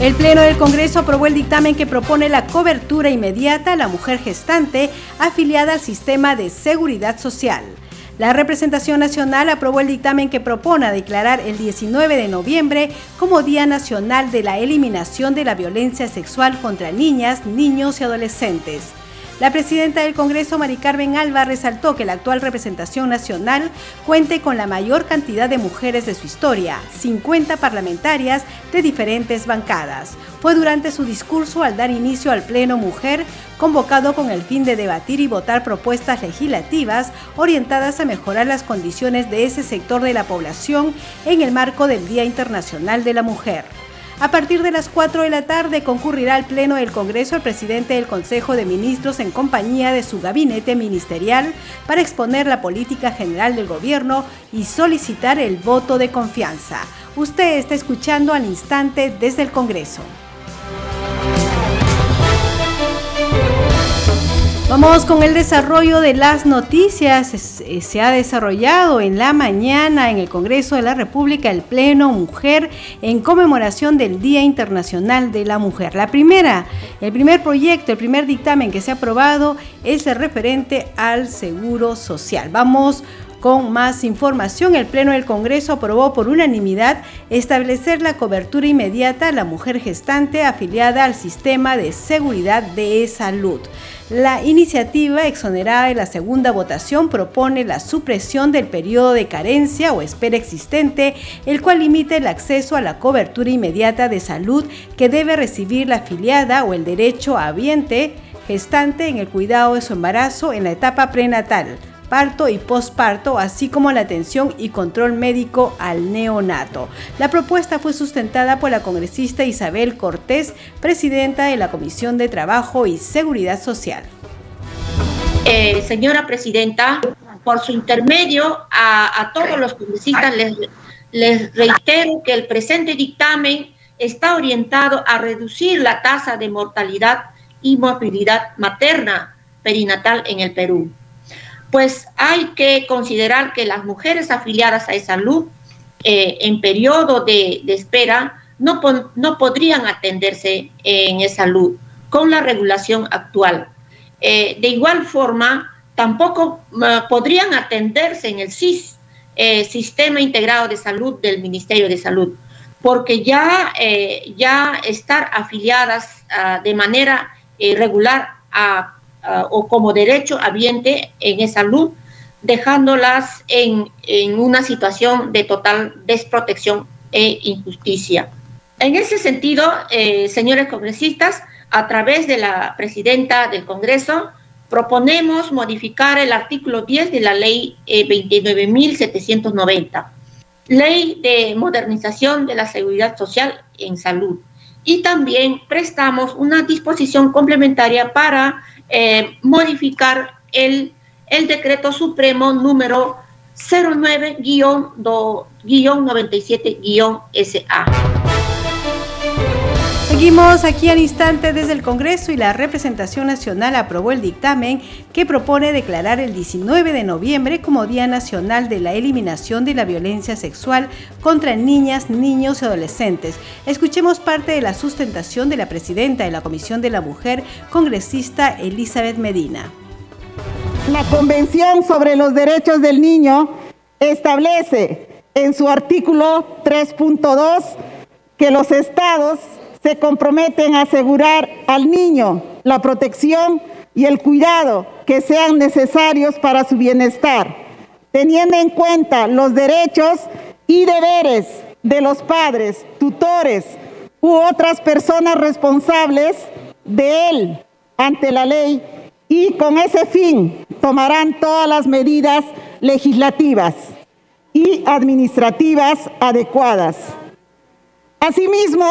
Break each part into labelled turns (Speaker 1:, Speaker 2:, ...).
Speaker 1: El Pleno del Congreso aprobó el dictamen que propone la cobertura inmediata a la mujer gestante afiliada al sistema de seguridad social. La representación nacional aprobó el dictamen que propone declarar el 19 de noviembre como Día Nacional de la Eliminación de la Violencia Sexual contra Niñas, Niños y Adolescentes. La presidenta del Congreso, Mari Carmen Alba, resaltó que la actual representación nacional cuente con la mayor cantidad de mujeres de su historia, 50 parlamentarias de diferentes bancadas. Fue durante su discurso al dar inicio al Pleno Mujer, convocado con el fin de debatir y votar propuestas legislativas orientadas a mejorar las condiciones de ese sector de la población en el marco del Día Internacional de la Mujer. A partir de las 4 de la tarde concurrirá al Pleno del Congreso el presidente del Consejo de Ministros en compañía de su gabinete ministerial para exponer la política general del gobierno y solicitar el voto de confianza. Usted está escuchando al instante desde el Congreso. Vamos con el desarrollo de las noticias. Eh, se ha desarrollado en la mañana en el Congreso de la República el Pleno Mujer en conmemoración del Día Internacional de la Mujer. La primera, el primer proyecto, el primer dictamen que se ha aprobado es el referente al seguro social. Vamos con más información, el Pleno del Congreso aprobó por unanimidad establecer la cobertura inmediata a la mujer gestante afiliada al sistema de seguridad de salud. La iniciativa exonerada de la segunda votación propone la supresión del periodo de carencia o espera existente, el cual limita el acceso a la cobertura inmediata de salud que debe recibir la afiliada o el derecho habiente gestante en el cuidado de su embarazo en la etapa prenatal parto y posparto, así como la atención y control médico al neonato. La propuesta fue sustentada por la congresista Isabel Cortés, presidenta de la Comisión de Trabajo y Seguridad Social.
Speaker 2: Eh, señora presidenta, por su intermedio a, todos los congresistas les, reitero que el presente dictamen está orientado a reducir la tasa de mortalidad y movilidad materna perinatal en el Perú pues hay que considerar que las mujeres afiliadas a salud eh, en periodo de, espera no, no, podrían atenderse en salud con la regulación actual. Eh, de igual forma, tampoco eh, podrían atenderse en el SIS, Sistema Integrado de Salud del Ministerio de Salud, porque ya, ya estar afiliadas ah, de manera regular a Ah, o como derecho habiente en salud, dejándolas en, una situación de total desprotección e injusticia. En ese sentido, eh, señores congresistas, a través de la presidenta del Congreso, proponemos modificar el artículo 10 de la ley 29.790, eh, ley de modernización de la seguridad social en salud. Y también prestamos una disposición complementaria para eh, modificar el, el decreto supremo número 09-97-SA.
Speaker 1: Seguimos aquí al instante desde el Congreso y la representación nacional aprobó el dictamen que propone declarar el 19 de noviembre como Día Nacional de la Eliminación de la Violencia Sexual contra niñas, niños y adolescentes. Escuchemos parte de la sustentación de la presidenta de la Comisión de la Mujer, congresista Elizabeth Medina.
Speaker 3: La Convención sobre los Derechos del Niño establece en su artículo 3.2 que los estados se comprometen a asegurar al niño la protección y el cuidado que sean necesarios para su bienestar, teniendo en cuenta los derechos y deberes de los padres, tutores u otras personas responsables de él ante la ley y con ese fin tomarán todas las medidas legislativas y administrativas adecuadas. Asimismo,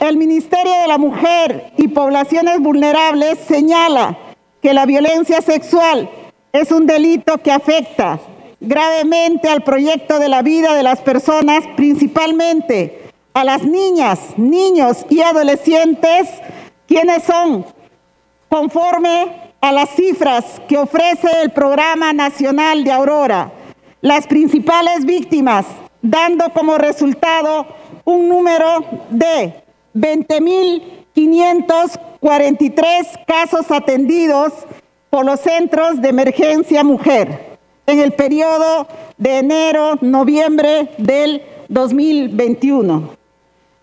Speaker 3: el Ministerio de la Mujer y Poblaciones Vulnerables señala que la violencia sexual es un delito que afecta gravemente al proyecto de la vida de las personas, principalmente a las niñas, niños y adolescentes, quienes son, conforme a las cifras que ofrece el Programa Nacional de Aurora, las principales víctimas, dando como resultado un número de 20.543 casos atendidos por los centros de emergencia mujer en el periodo de enero-noviembre del 2021.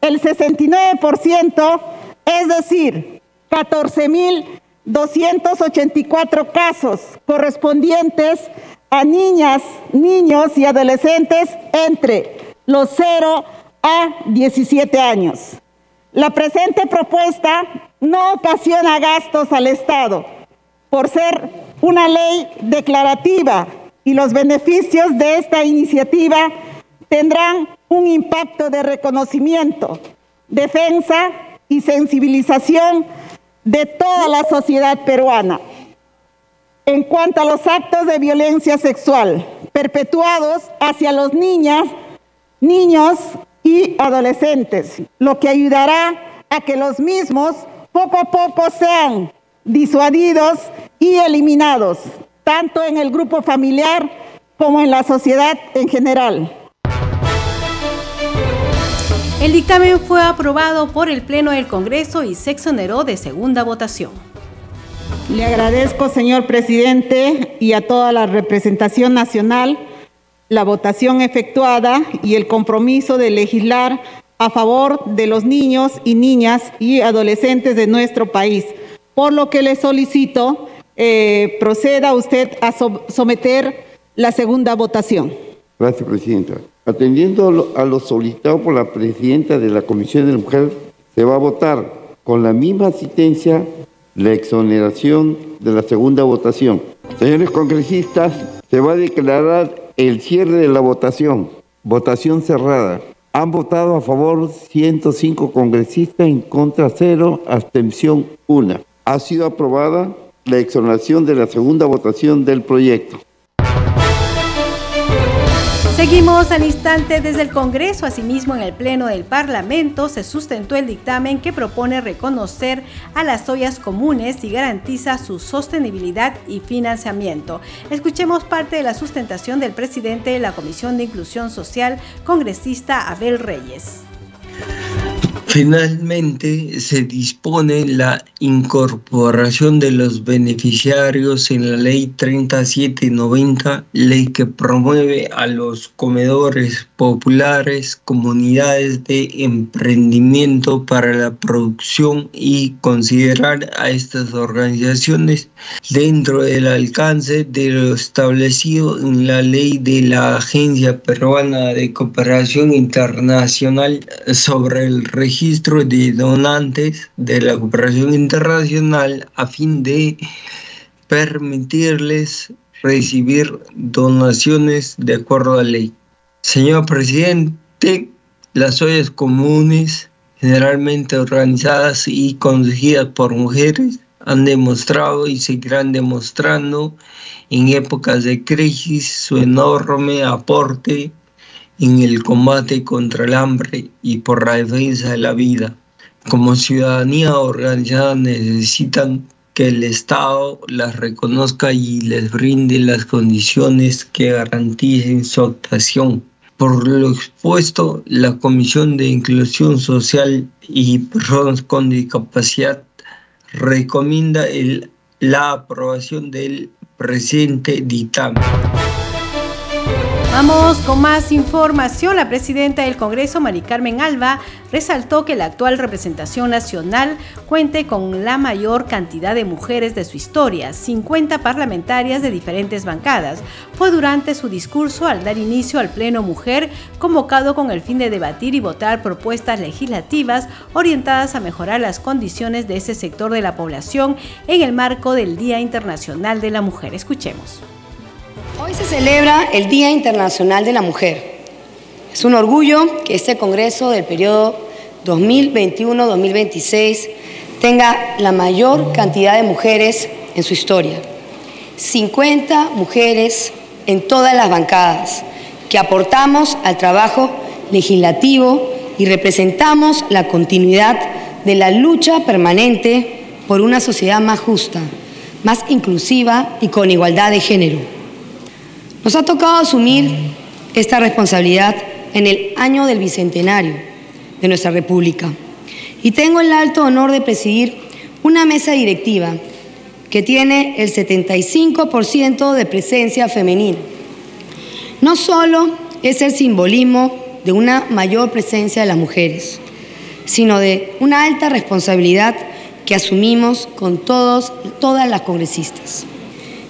Speaker 3: El 69%, es decir, 14.284 casos correspondientes a niñas, niños y adolescentes entre los 0 a 17 años. La presente propuesta no ocasiona gastos al Estado por ser una ley declarativa y los beneficios de esta iniciativa tendrán un impacto de reconocimiento, defensa y sensibilización de toda la sociedad peruana. En cuanto a los actos de violencia sexual perpetuados hacia los niñas, niños y adolescentes, lo que ayudará a que los mismos poco a poco sean disuadidos y eliminados, tanto en el grupo familiar como en la sociedad en general.
Speaker 1: El dictamen fue aprobado por el Pleno del Congreso y se exoneró de segunda votación.
Speaker 3: Le agradezco, señor presidente, y a toda la representación nacional la votación efectuada y el compromiso de legislar a favor de los niños y niñas y adolescentes de nuestro país, por lo que le solicito eh, proceda usted a someter la segunda votación.
Speaker 4: Gracias, Presidenta. Atendiendo a lo solicitado por la Presidenta de la Comisión de la Mujer, se va a votar con la misma asistencia la exoneración de la segunda votación. Señores congresistas, se va a declarar el cierre de la votación. Votación cerrada. Han votado a favor 105 congresistas, en contra 0, abstención 1. Ha sido aprobada la exoneración de la segunda votación del proyecto.
Speaker 1: Seguimos al instante desde el Congreso, asimismo en el Pleno del Parlamento se sustentó el dictamen que propone reconocer a las ollas comunes y garantiza su sostenibilidad y financiamiento. Escuchemos parte de la sustentación del presidente de la Comisión de Inclusión Social, congresista Abel Reyes.
Speaker 5: Finalmente, se dispone la incorporación de los beneficiarios en la Ley 3790, ley que promueve a los comedores populares, comunidades de emprendimiento para la producción y considerar a estas organizaciones dentro del alcance de lo establecido en la ley de la Agencia Peruana de Cooperación Internacional sobre el registro registro de donantes de la cooperación internacional a fin de permitirles recibir donaciones de acuerdo a la ley. Señor presidente, las ollas comunes, generalmente organizadas y conducidas por mujeres, han demostrado y seguirán demostrando en épocas de crisis su enorme aporte en el combate contra el hambre y por la defensa de la vida. Como ciudadanía organizada necesitan que el Estado las reconozca y les brinde las condiciones que garanticen su actuación. Por lo expuesto, la Comisión de Inclusión Social y Personas con Discapacidad recomienda la aprobación del presente dictamen.
Speaker 1: Vamos con más información. La presidenta del Congreso, Mari Carmen Alba, resaltó que la actual representación nacional cuente con la mayor cantidad de mujeres de su historia, 50 parlamentarias de diferentes bancadas. Fue durante su discurso al dar inicio al Pleno Mujer, convocado con el fin de debatir y votar propuestas legislativas orientadas a mejorar las condiciones de ese sector de la población en el marco del Día Internacional de la Mujer. Escuchemos.
Speaker 6: Hoy se celebra el Día Internacional de la Mujer. Es un orgullo que este Congreso del periodo 2021-2026 tenga la mayor cantidad de mujeres en su historia. 50 mujeres en todas las bancadas que aportamos al trabajo legislativo y representamos la continuidad de la lucha permanente por una sociedad más justa, más inclusiva y con igualdad de género. Nos ha tocado asumir esta responsabilidad en el año del bicentenario de nuestra República y tengo el alto honor de presidir una mesa directiva que tiene el 75% de presencia femenina. No solo es el simbolismo de una mayor presencia de las mujeres, sino de una alta responsabilidad que asumimos con todos, todas las congresistas.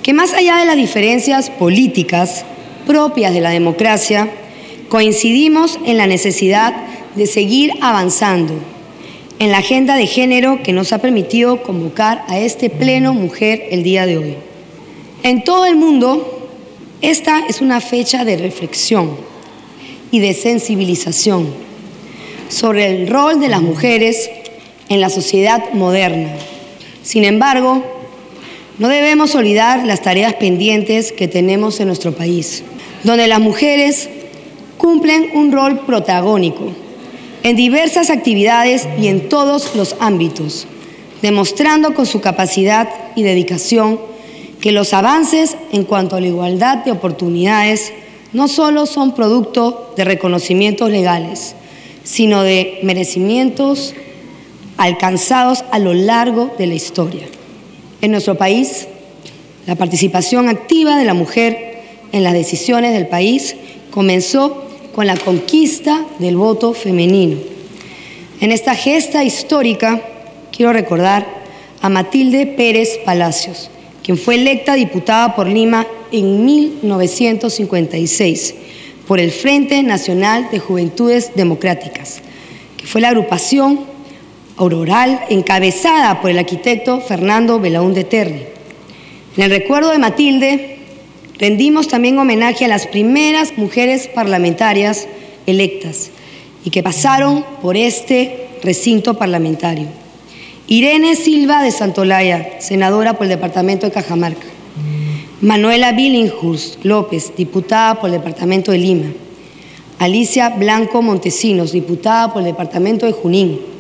Speaker 6: Que más allá de las diferencias políticas propias de la democracia, coincidimos en la necesidad de seguir avanzando en la agenda de género que nos ha permitido convocar a este Pleno Mujer el día de hoy. En todo el mundo, esta es una fecha de reflexión y de sensibilización sobre el rol de las mujeres en la sociedad moderna. Sin embargo, no debemos olvidar las tareas pendientes que tenemos en nuestro país, donde las mujeres cumplen un rol protagónico en diversas actividades y en todos los ámbitos, demostrando con su capacidad y dedicación que los avances en cuanto a la igualdad de oportunidades no solo son producto de reconocimientos legales, sino de merecimientos alcanzados a lo largo de la historia. En nuestro país, la participación activa de la mujer en las decisiones del país comenzó con la conquista del voto femenino. En esta gesta histórica quiero recordar a Matilde Pérez Palacios, quien fue electa diputada por Lima en 1956 por el Frente Nacional de Juventudes Democráticas, que fue la agrupación auroral encabezada por el arquitecto Fernando Belaúnde Terry. En el recuerdo de Matilde, rendimos también homenaje a las primeras mujeres parlamentarias electas y que pasaron por este recinto parlamentario. Irene Silva de Santolaya, senadora por el departamento de Cajamarca. Manuela Billinghurst López, diputada por el departamento de Lima. Alicia Blanco Montesinos, diputada por el departamento de Junín.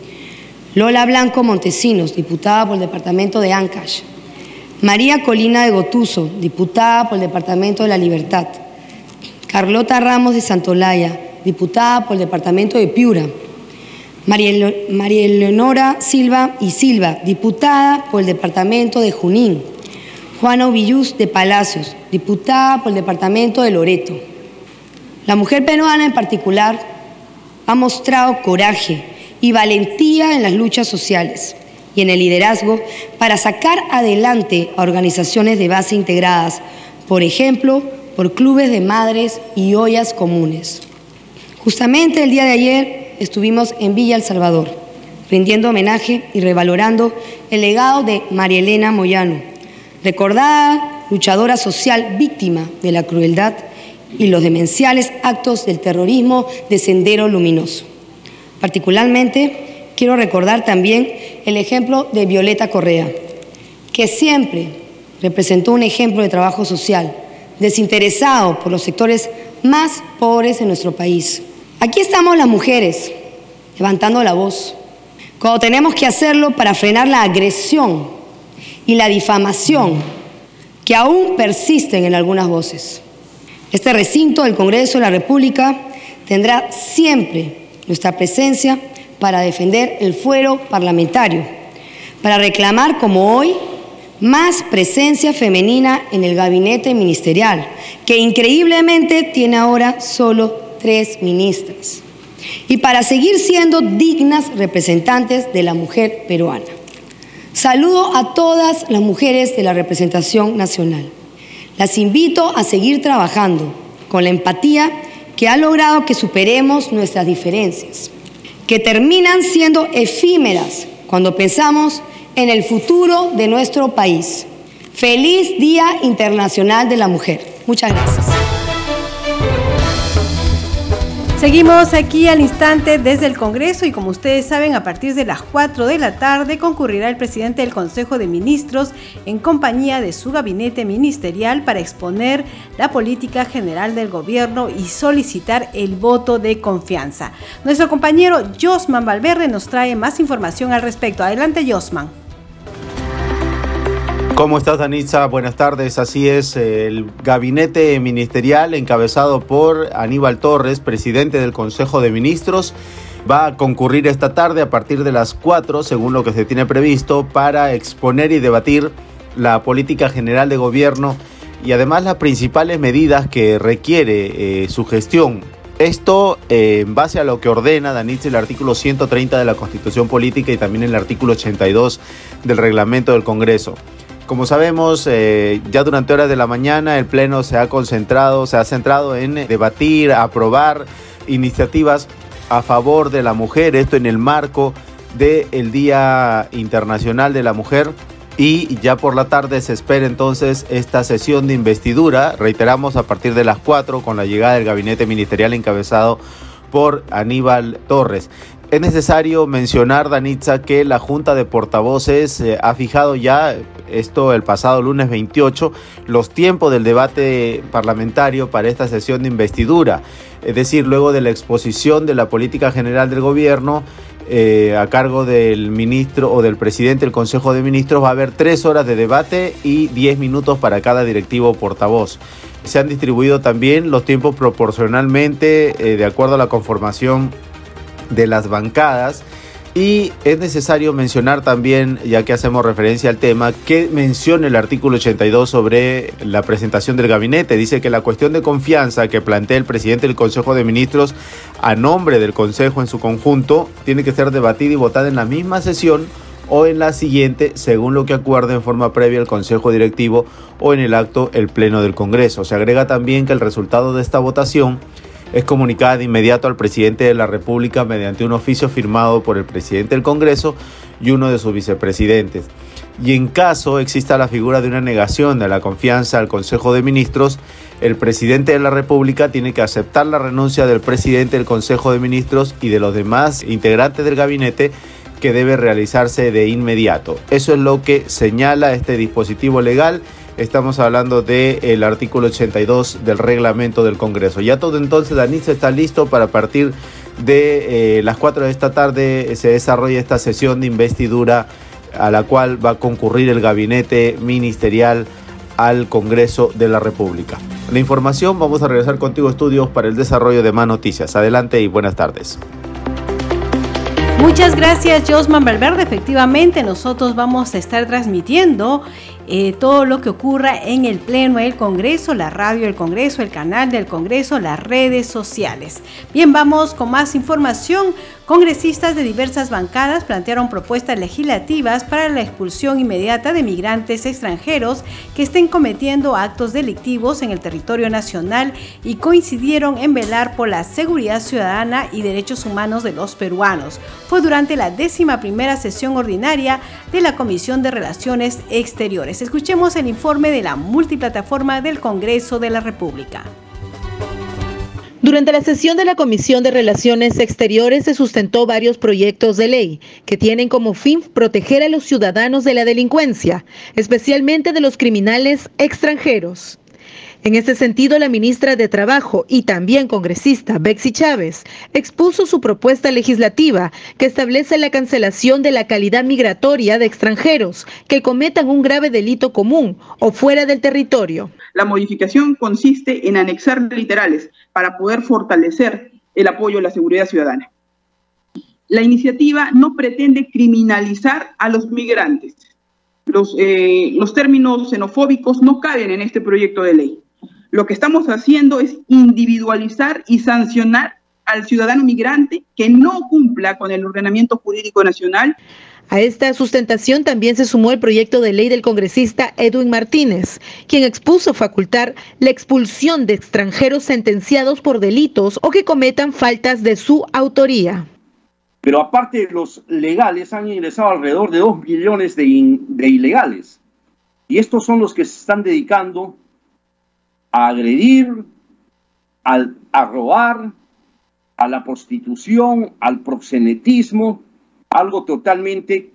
Speaker 6: Lola Blanco Montesinos, diputada por el departamento de Ancash. María Colina de Gotuso, diputada por el Departamento de la Libertad. Carlota Ramos de Santolaya, diputada por el Departamento de Piura. María, Eleonora Silva y Silva, diputada por el Departamento de Junín. Juana Ovilluz de Palacios, diputada por el Departamento de Loreto. La mujer peruana en particular ha mostrado coraje y valentía en las luchas sociales y en el liderazgo para sacar adelante a organizaciones de base integradas, por ejemplo, por clubes de madres y ollas comunes. Justamente el día de ayer estuvimos en Villa El Salvador, rindiendo homenaje y revalorando el legado de María Elena Moyano, recordada luchadora social víctima de la crueldad y los demenciales actos del terrorismo de Sendero Luminoso. Particularmente, quiero recordar también el ejemplo de Violeta Correa, que siempre representó un ejemplo de trabajo social, desinteresado por los sectores más pobres de nuestro país. Aquí estamos las mujeres, levantando la voz, cuando tenemos que hacerlo para frenar la agresión y la difamación que aún persisten en algunas voces. Este recinto del Congreso de la República tendrá siempre nuestra presencia para defender el fuero parlamentario, para reclamar como hoy más presencia femenina en el gabinete ministerial, que increíblemente tiene ahora solo tres ministras, y para seguir siendo dignas representantes de la mujer peruana. Saludo a todas las mujeres de la representación nacional. Las invito a seguir trabajando con la empatía que ha logrado que superemos nuestras diferencias que terminan siendo efímeras cuando pensamos en el futuro de nuestro país. Feliz Día Internacional de la Mujer. Muchas gracias.
Speaker 1: Seguimos aquí al instante desde el Congreso y como ustedes saben, a partir de las 4 de la tarde concurrirá el presidente del Consejo de Ministros en compañía de su gabinete ministerial para exponer la política general del gobierno y solicitar el voto de confianza. Nuestro compañero Josman Valverde nos trae más información al respecto. Adelante, Josman.
Speaker 7: ¿Cómo estás, Danitza? Buenas tardes. Así es, el gabinete ministerial encabezado por Aníbal Torres, presidente del Consejo de Ministros, va a concurrir esta tarde a partir de las 4, según lo que se tiene previsto, para exponer y debatir la política general de gobierno y además las principales medidas que requiere eh, su gestión. Esto eh, en base a lo que ordena Danitza el artículo 130 de la Constitución Política y también el artículo 82 del reglamento del Congreso. Como sabemos, eh, ya durante horas de la mañana el Pleno se ha concentrado, se ha centrado en debatir, aprobar iniciativas a favor de la mujer, esto en el marco del Día Internacional de la Mujer. Y ya por la tarde se espera entonces esta sesión de investidura, reiteramos a partir de las 4 con la llegada del gabinete ministerial encabezado por Aníbal Torres. Es necesario mencionar, Danitza, que la Junta de Portavoces eh, ha fijado ya, esto el pasado lunes 28, los tiempos del debate parlamentario para esta sesión de investidura. Es decir, luego de la exposición de la política general del gobierno, eh, a cargo del ministro o del presidente del Consejo de Ministros va a haber tres horas de debate y diez minutos para cada directivo portavoz. Se han distribuido también los tiempos proporcionalmente eh, de acuerdo a la conformación de las bancadas. Y es necesario mencionar también, ya que hacemos referencia al tema, que menciona el artículo 82 sobre la presentación del gabinete. Dice que la cuestión de confianza que plantea el presidente del Consejo de Ministros a nombre del Consejo en su conjunto tiene que ser debatida y votada en la misma sesión o en la siguiente, según lo que acuerde en forma previa el Consejo Directivo o en el acto el Pleno del Congreso. Se agrega también que el resultado de esta votación es comunicada de inmediato al presidente de la República mediante un oficio firmado por el presidente del Congreso y uno de sus vicepresidentes. Y en caso exista la figura de una negación de la confianza al Consejo de Ministros, el presidente de la República tiene que aceptar la renuncia del presidente del Consejo de Ministros y de los demás integrantes del gabinete que debe realizarse de inmediato. Eso es lo que señala este dispositivo legal Estamos hablando del artículo 82 del reglamento del Congreso. Ya todo entonces, Danitza está listo para partir de eh, las 4 de esta tarde se desarrolla esta sesión de investidura a la cual va a concurrir el gabinete ministerial al Congreso de la República. La información, vamos a regresar contigo estudios para el desarrollo de más noticias. Adelante y buenas tardes.
Speaker 1: Muchas gracias, Josman Valverde. Efectivamente, nosotros vamos a estar transmitiendo eh, todo lo que ocurra en el Pleno del Congreso, la radio del Congreso, el canal del Congreso, las redes sociales. Bien, vamos con más información. Congresistas de diversas bancadas plantearon propuestas legislativas para la expulsión inmediata de migrantes extranjeros que estén cometiendo actos delictivos en el territorio nacional y coincidieron en velar por la seguridad ciudadana y derechos humanos de los peruanos. Fue durante la décima primera sesión ordinaria de la Comisión de Relaciones Exteriores. Escuchemos el informe de la multiplataforma del Congreso de la República.
Speaker 8: Durante la sesión de la Comisión de Relaciones Exteriores se sustentó varios proyectos de ley que tienen como fin proteger a los ciudadanos de la delincuencia, especialmente de los criminales extranjeros. En este sentido, la ministra de Trabajo y también congresista Bexy Chávez expuso su propuesta legislativa que establece la cancelación de la calidad migratoria de extranjeros que cometan un grave delito común o fuera del territorio.
Speaker 9: La modificación consiste en anexar literales para poder fortalecer el apoyo a la seguridad ciudadana. La iniciativa no pretende criminalizar a los migrantes. Los, eh, los términos xenofóbicos no caben en este proyecto de ley. Lo que estamos haciendo es individualizar y sancionar al ciudadano migrante que no cumpla con el ordenamiento jurídico nacional.
Speaker 8: A esta sustentación también se sumó el proyecto de ley del congresista Edwin Martínez, quien expuso facultar la expulsión de extranjeros sentenciados por delitos o que cometan faltas de su autoría.
Speaker 10: Pero aparte de los legales, han ingresado alrededor de dos millones de, de ilegales. Y estos son los que se están dedicando a agredir, a, robar, a la prostitución, al proxenetismo, algo totalmente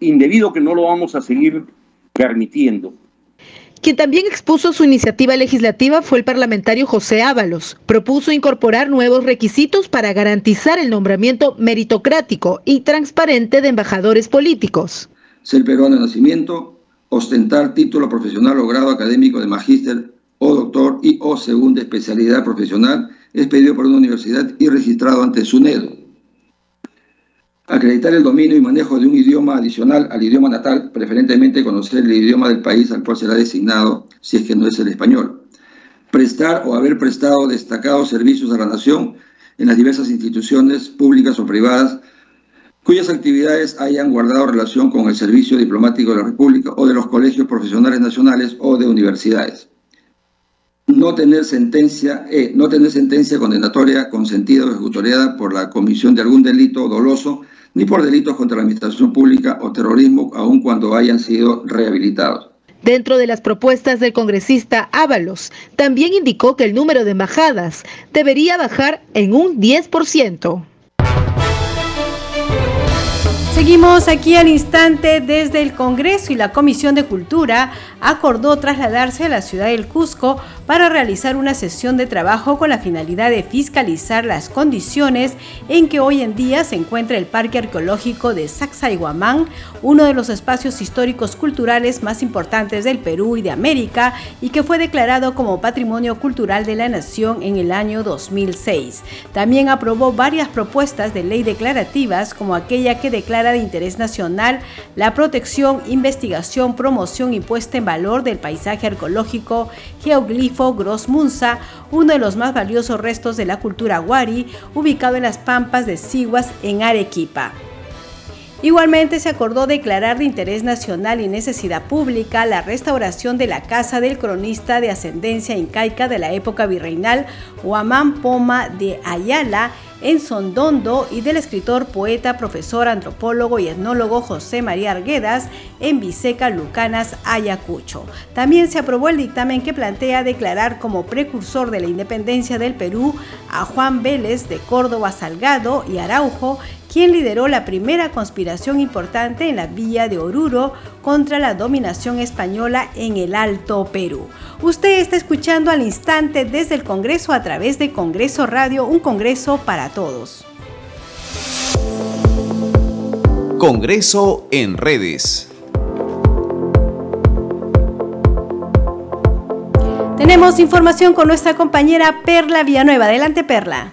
Speaker 10: indebido que no lo vamos a seguir permitiendo.
Speaker 8: Quien también expuso su iniciativa legislativa fue el parlamentario José Ábalos. Propuso incorporar nuevos requisitos para garantizar el nombramiento meritocrático y transparente de embajadores políticos.
Speaker 11: Ser peruano de nacimiento, ostentar título profesional o grado académico de magíster o doctor y o segunda especialidad profesional es pedido por una universidad y registrado ante SUNEDO Acreditar el dominio y manejo de un idioma adicional al idioma natal, preferentemente conocer el idioma del país al cual será designado, si es que no es el español. Prestar o haber prestado destacados servicios a la nación en las diversas instituciones públicas o privadas cuyas actividades hayan guardado relación con el servicio diplomático de la República o de los colegios profesionales nacionales o de universidades. No tener sentencia, eh, no tener sentencia condenatoria consentida o ejecutoriada por la comisión de algún delito doloso ni por delitos contra la administración pública o terrorismo, aun cuando hayan sido rehabilitados.
Speaker 8: Dentro de las propuestas del congresista Ábalos, también indicó que el número de embajadas debería bajar en un 10%.
Speaker 1: Seguimos aquí al instante desde el Congreso y la Comisión de Cultura acordó trasladarse a la ciudad del Cusco para realizar una sesión de trabajo con la finalidad de fiscalizar las condiciones en que hoy en día se encuentra el Parque Arqueológico de Sacsayhuamán, uno de los espacios históricos culturales más importantes del Perú y de América y que fue declarado como Patrimonio Cultural de la Nación en el año 2006. También aprobó varias propuestas de ley declarativas como aquella que declara de interés nacional la protección, investigación, promoción y puesta en valor del paisaje arqueológico geoglifo Gros Munza, uno de los más valiosos restos de la cultura Wari, ubicado en las pampas de Siguas en Arequipa. Igualmente se acordó declarar de interés nacional y necesidad pública la restauración de la casa del cronista de ascendencia incaica de la época virreinal Huamán Poma de Ayala en Sondondo y del escritor, poeta, profesor, antropólogo y etnólogo José María Arguedas en Viseca, Lucanas, Ayacucho. También se aprobó el dictamen que plantea declarar como precursor de la independencia del Perú a Juan Vélez de Córdoba Salgado y Araujo quien lideró la primera conspiración importante en la villa de Oruro contra la dominación española en el Alto Perú. Usted está escuchando al instante desde el Congreso a través de Congreso Radio, un Congreso para todos.
Speaker 12: Congreso en redes.
Speaker 1: Tenemos información con nuestra compañera Perla Villanueva. Adelante, Perla.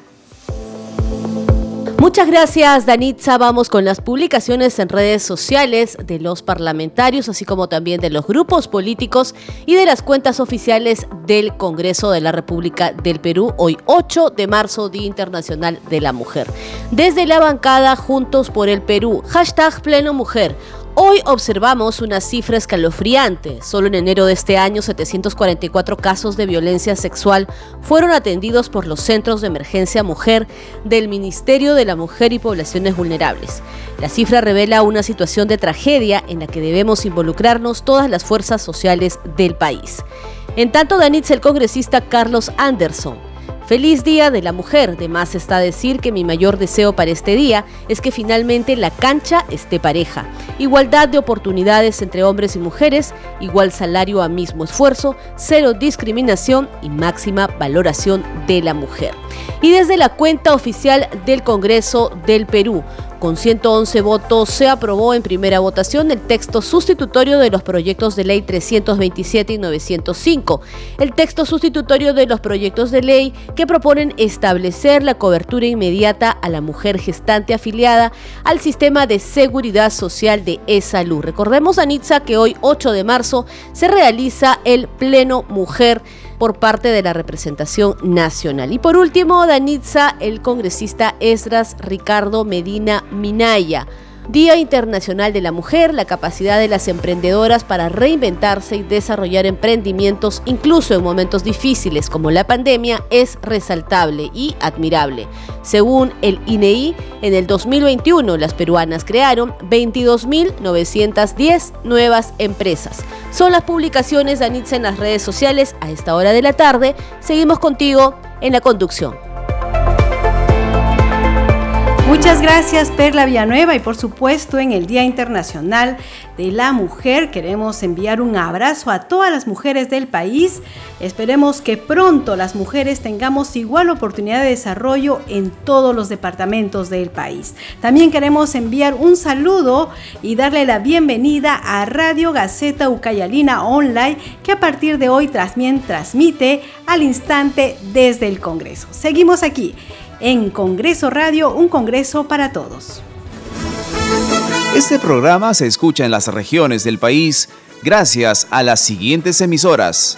Speaker 13: Muchas gracias, Danitza. Vamos con las publicaciones en redes sociales de los parlamentarios, así como también de los grupos políticos y de las cuentas oficiales del Congreso de la República del Perú, hoy 8 de marzo, Día Internacional de la Mujer. Desde la bancada Juntos por el Perú, hashtag Pleno Mujer. Hoy observamos una cifra escalofriante. Solo en enero de este año, 744 casos de violencia sexual fueron atendidos por los Centros de Emergencia Mujer del Ministerio de la Mujer y Poblaciones Vulnerables. La cifra revela una situación de tragedia en la que debemos involucrarnos todas las fuerzas sociales del país. En tanto, Danitz, el congresista Carlos Anderson, Feliz Día de la Mujer. De más está decir que mi mayor deseo para este día es que finalmente la cancha esté pareja. Igualdad de oportunidades entre hombres y mujeres, igual salario a mismo esfuerzo, cero discriminación y máxima valoración de la mujer. Y desde la cuenta oficial del Congreso del Perú, con 111 votos se aprobó en primera votación el texto sustitutorio de los proyectos de ley 327 y 905, el texto sustitutorio de los proyectos de ley que proponen establecer la cobertura inmediata a la mujer gestante afiliada al sistema de seguridad social de e-salud. Recordemos, Anitza, que hoy 8 de marzo se realiza el Pleno Mujer por parte de la representación nacional. Y por último, Danitza, el congresista Esdras Ricardo Medina Minaya Día Internacional de la Mujer, la capacidad de las emprendedoras para reinventarse y desarrollar emprendimientos incluso en momentos difíciles como la pandemia es resaltable y admirable. Según el INEI, e en el 2021 las peruanas crearon 22.910 nuevas empresas. Son las publicaciones de Anitza en las redes sociales a esta hora de la tarde. Seguimos contigo en la conducción.
Speaker 1: Muchas gracias Perla Villanueva y por supuesto en el Día Internacional de la Mujer queremos enviar un abrazo a todas las mujeres del país. Esperemos que pronto las mujeres tengamos igual oportunidad de desarrollo en todos los departamentos del país. También queremos enviar un saludo y darle la bienvenida a Radio Gaceta Ucayalina Online que a partir de hoy también transmite al instante desde el Congreso. Seguimos aquí en Congreso Radio, un Congreso para todos.
Speaker 12: Este programa se escucha en las regiones del país gracias a las siguientes emisoras.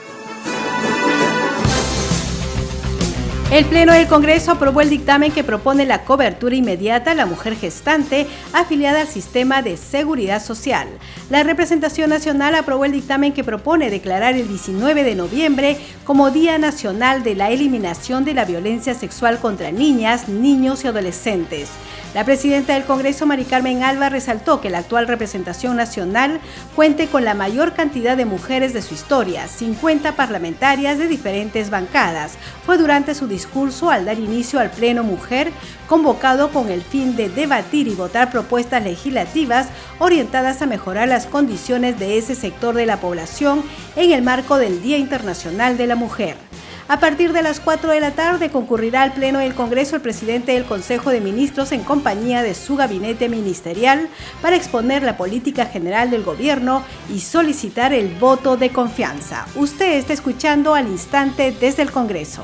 Speaker 1: El Pleno del Congreso aprobó el dictamen que propone la cobertura inmediata a la mujer gestante afiliada al sistema de seguridad social. La representación nacional aprobó el dictamen que propone declarar el 19 de noviembre como Día Nacional de la Eliminación de la Violencia Sexual contra Niñas, Niños y Adolescentes. La presidenta del Congreso, Mari Carmen Alba, resaltó que la actual representación nacional cuente con la mayor cantidad de mujeres de su historia, 50 parlamentarias de diferentes bancadas. Fue durante su discurso al dar inicio al Pleno Mujer, convocado con el fin de debatir y votar propuestas legislativas orientadas a mejorar las condiciones de ese sector de la población en el marco del Día Internacional de la Mujer. A partir de las 4 de la tarde concurrirá al Pleno del Congreso el presidente del Consejo de Ministros en compañía de su gabinete ministerial para exponer la política general del gobierno y solicitar el voto de confianza. Usted está escuchando al instante desde el Congreso.